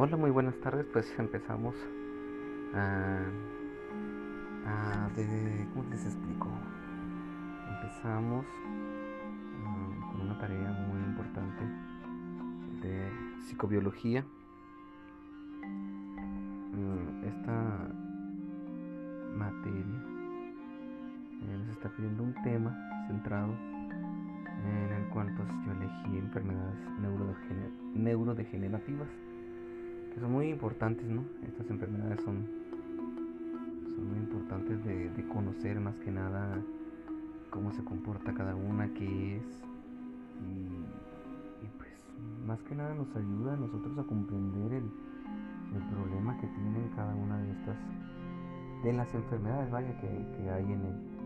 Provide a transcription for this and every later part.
Hola, muy buenas tardes. Pues empezamos a, a de, ¿cómo les explico? Empezamos um, con una tarea muy importante de psicobiología. Um, esta materia eh, nos está pidiendo un tema centrado en el cual pues yo elegí enfermedades neurodegenerativas son muy importantes, ¿no? Estas enfermedades son, son muy importantes de, conocer más que nada cómo se comporta cada una, qué es. Y, pues más que nada nos ayuda a nosotros a comprender el, el problema que tienen cada una de estas de las enfermedades vaya que, que hay en el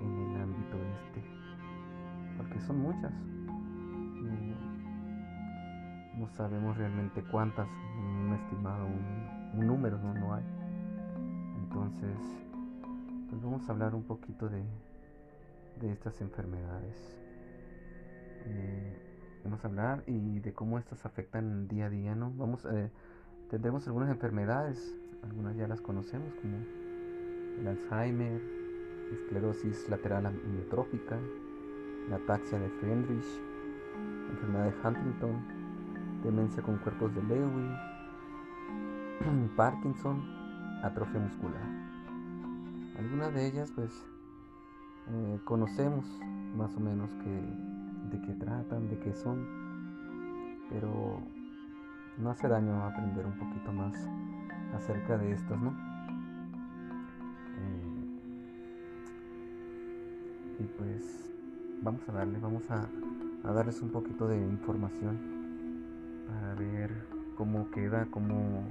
en el ámbito este. Porque son muchas no sabemos realmente cuántas, un estimado, un, número no, no hay. Entonces, pues vamos a hablar un poquito de, de estas enfermedades. Eh, vamos a hablar y de cómo estas afectan día a día, ¿no? Vamos, eh, tendremos algunas enfermedades, algunas ya las conocemos, como el Alzheimer, esclerosis lateral amiotrófica, la ataxia de Friedrich, enfermedad de Huntington, demencia con cuerpos de Lewy, Parkinson, atrofia muscular. Algunas de ellas pues eh, conocemos más o menos que, de qué tratan, de qué son, pero no hace daño aprender un poquito más acerca de estas, ¿no? Eh, y pues vamos a darle, vamos a darles un poquito de información ver cómo queda, cómo...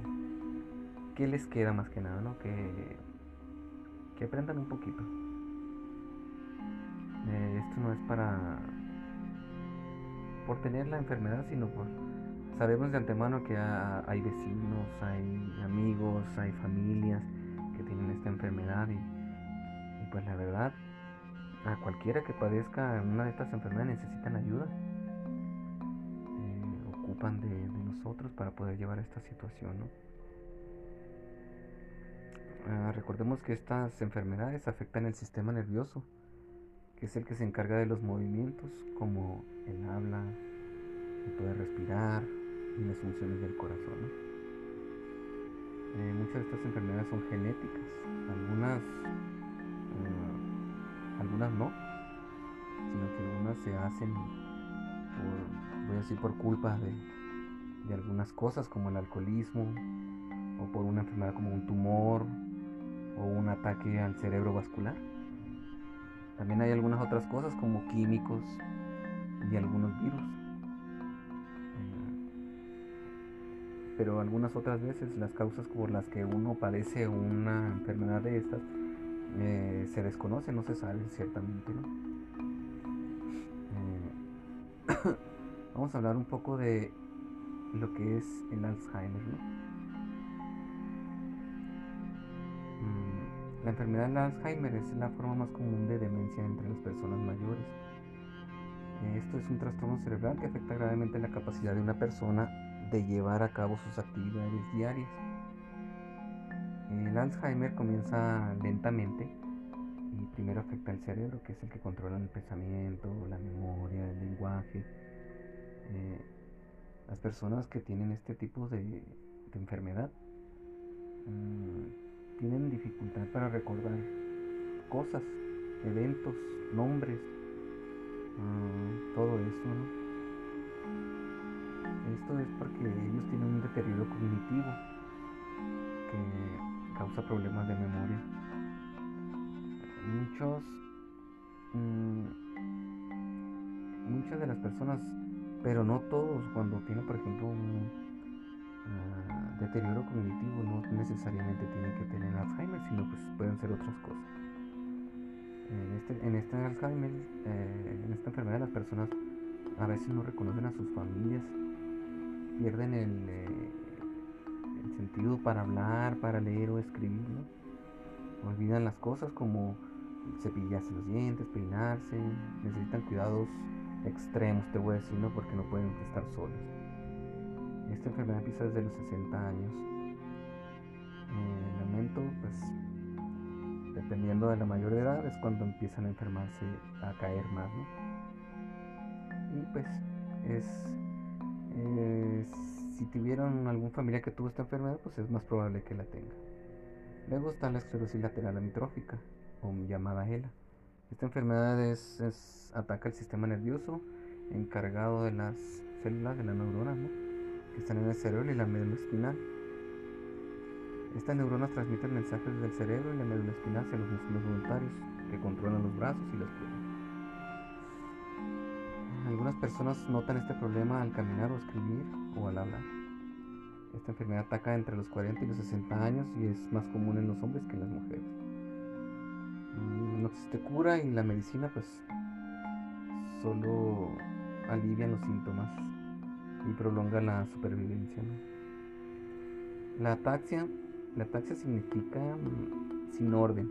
¿Qué les queda más que nada, no? Que, que aprendan un poquito. Eh, esto no es para... por tener la enfermedad, sino por... Sabemos de antemano que hay vecinos, hay amigos, hay familias que tienen esta enfermedad y, y pues la verdad, a cualquiera que padezca una de estas enfermedades necesitan ayuda de, nosotros para poder llevar esta situación. Ah, recordemos que estas enfermedades afectan el sistema nervioso, que es el que se encarga de los movimientos como el habla, el poder respirar y las funciones del corazón. Eh, muchas de estas enfermedades son genéticas, algunas, ah, algunas no, sino que algunas se hacen voy a decir por culpa de, algunas cosas como el alcoholismo o por una enfermedad como un tumor o un ataque al cerebro vascular. También hay algunas otras cosas como químicos y algunos virus. Eh, pero algunas otras veces las causas por las que uno padece una enfermedad de estas eh, se desconocen, no se sabe ciertamente. vamos a hablar un poco de lo que es el Alzheimer. Mm, la enfermedad del Alzheimer es la forma más común de demencia entre las personas mayores. Esto es un trastorno cerebral que afecta gravemente la capacidad de una persona de llevar a cabo sus actividades diarias. El Alzheimer comienza lentamente y primero afecta al cerebro, que es el que controla el pensamiento, la memoria, el lenguaje, eh, las personas que tienen este tipo de, enfermedad mm, tienen dificultad para recordar cosas, eventos, nombres, mm, todo eso. Esto es porque ellos tienen un deterioro cognitivo que causa problemas de memoria. Muchos, mm, muchas de las personas pero no todos, cuando tienen, por ejemplo, un ah, deterioro cognitivo, no necesariamente tienen que tener Alzheimer, sino pues pueden ser otras cosas. En este, en este Alzheimer, eh, en esta enfermedad, las personas a veces no reconocen a sus familias, pierden el, eh, el sentido para hablar, para leer o escribir, olvidan las cosas como cepillarse los dientes, peinarse, necesitan cuidados extremos, te voy a decir, ¿no? Porque no pueden estar solos. Esta enfermedad empieza desde los 60 años. El aumento, pues, dependiendo de la mayor edad, es cuando empiezan a enfermarse, a caer más, ¿no? Y pues, es. Eh, si tuvieron algún familiar que tuvo esta enfermedad, pues es más probable que la tenga. Luego está la esclerosis lateral amitrófica, o llamada ELA. Esta enfermedad es, ataca el sistema nervioso encargado de las células de las neuronas que están en el cerebro y la médula espinal. Estas neuronas transmiten mensajes del cerebro y la médula espinal hacia los músculos voluntarios que controlan los brazos y las piernas. Algunas personas notan este problema al caminar o escribir o al hablar. Esta enfermedad ataca entre los 40 y los 60 años y es más común en los hombres que en las mujeres. Mm, no existe cura y la medicina pues solo alivia los síntomas y prolonga la supervivencia. La ataxia, la ataxia significa mm, sin orden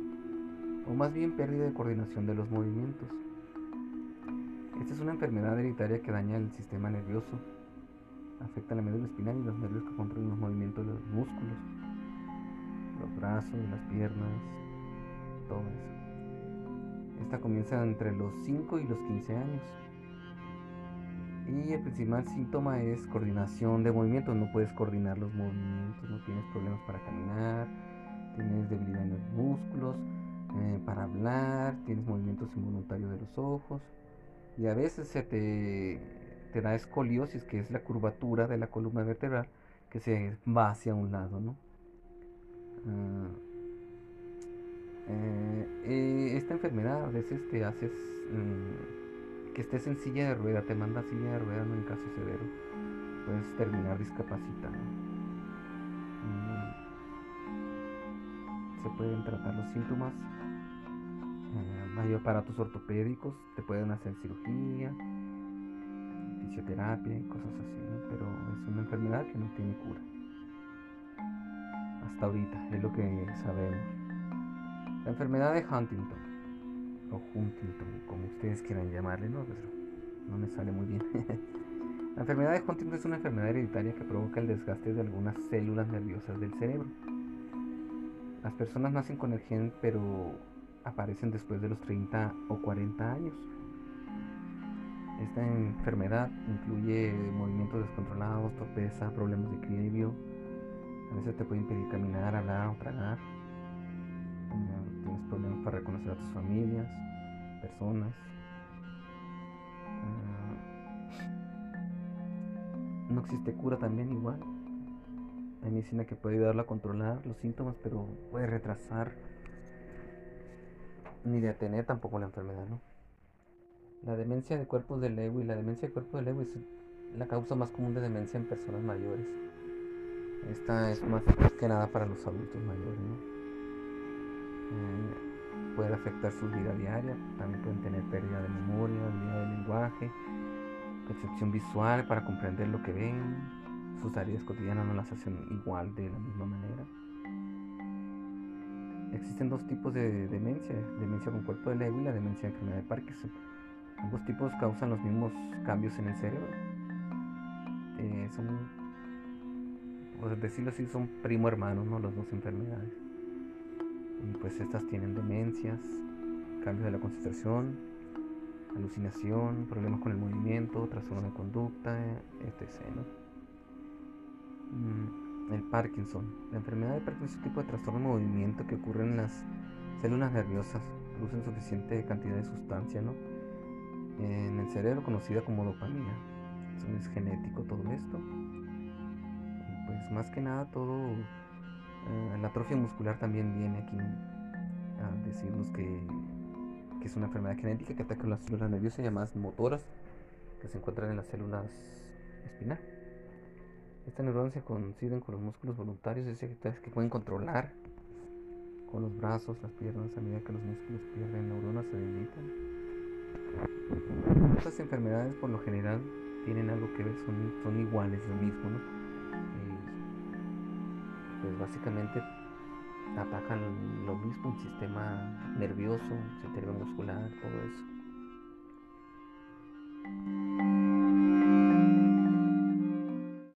o más bien pérdida de coordinación de los movimientos. Esta es una enfermedad hereditaria que daña el sistema nervioso afecta la médula espinal y los nervios que controlan los movimientos de los músculos, los brazos, las piernas, todo eso. Esta comienza entre los 5 y los 15 años. Y el principal síntoma es coordinación de movimientos. No puedes coordinar los movimientos, no tienes problemas para caminar, tienes debilidad en los músculos, eh, para hablar, tienes movimientos involuntarios de los ojos. Y a veces se te te da escoliosis, que es la curvatura de la columna vertebral que se va hacia un lado, ¿no? Ah, eh, eh, esta enfermedad a veces te haces mm, que estés en silla de rueda, te manda silla de rueda en caso severo, puedes terminar discapacitado. Mm, se pueden tratar los síntomas, eh, hay aparatos ortopédicos, te pueden hacer cirugía, fisioterapia y cosas así, pero es una enfermedad que no tiene cura. Hasta ahorita, es lo que sabemos. La enfermedad de Huntington, o Huntington, como ustedes quieran llamarle, no, no me sale muy bien. la enfermedad de Huntington es una enfermedad hereditaria que provoca el desgaste de algunas células nerviosas del cerebro. Las personas nacen con el gen, pero aparecen después de los 30 o 40 años. Esta enfermedad incluye movimientos descontrolados, torpeza, problemas de equilibrio. A veces te puede impedir caminar, hablar o tragar. Tienes problemas para reconocer a tus familias, personas. Eh, no existe cura también igual. Hay medicina que puede ayudarla a controlar los síntomas, pero puede retrasar ni detener tampoco la enfermedad, ¿no? La demencia de cuerpos de Lewy, la demencia de cuerpo de Lewy es la causa más común de demencia en personas mayores. Esta es más que nada para los adultos mayores. Eh, puede afectar su vida diaria, también pueden tener pérdida de memoria, pérdida de lenguaje, percepción visual para comprender lo que ven, sus tareas cotidianas no las hacen igual de la misma manera. Existen dos tipos de demencia, demencia con cuerpo de Lewy y la demencia de enfermedad de Parkinson. Ambos tipos causan los mismos cambios en el cerebro. Eh, son, por decirlo así, son primo hermanos, ¿no? Las dos enfermedades. Y pues estas tienen demencias, cambios de la concentración, alucinación, problemas con el movimiento, trastorno de conducta, etc. Mm, el Parkinson. La enfermedad de Parkinson es un tipo de trastorno de movimiento que ocurre en las células nerviosas. Producen suficiente cantidad de sustancia, ¿no? en el cerebro conocida como dopamina. es genético todo esto. Pues más que nada todo, eh, la atrofia muscular también viene aquí a decirnos que, es una enfermedad genética que ataca las células nerviosas llamadas motoras que se encuentran en las células espinal. Estas neuronas se coinciden con los músculos voluntarios, es decir, que pueden controlar con los brazos, las piernas, a medida que los músculos pierden neuronas se debilitan estas enfermedades por lo general tienen algo que ver, son, son iguales, lo mismo, ¿no? pues básicamente atacan lo mismo, el sistema nervioso, el sistema muscular, todo eso.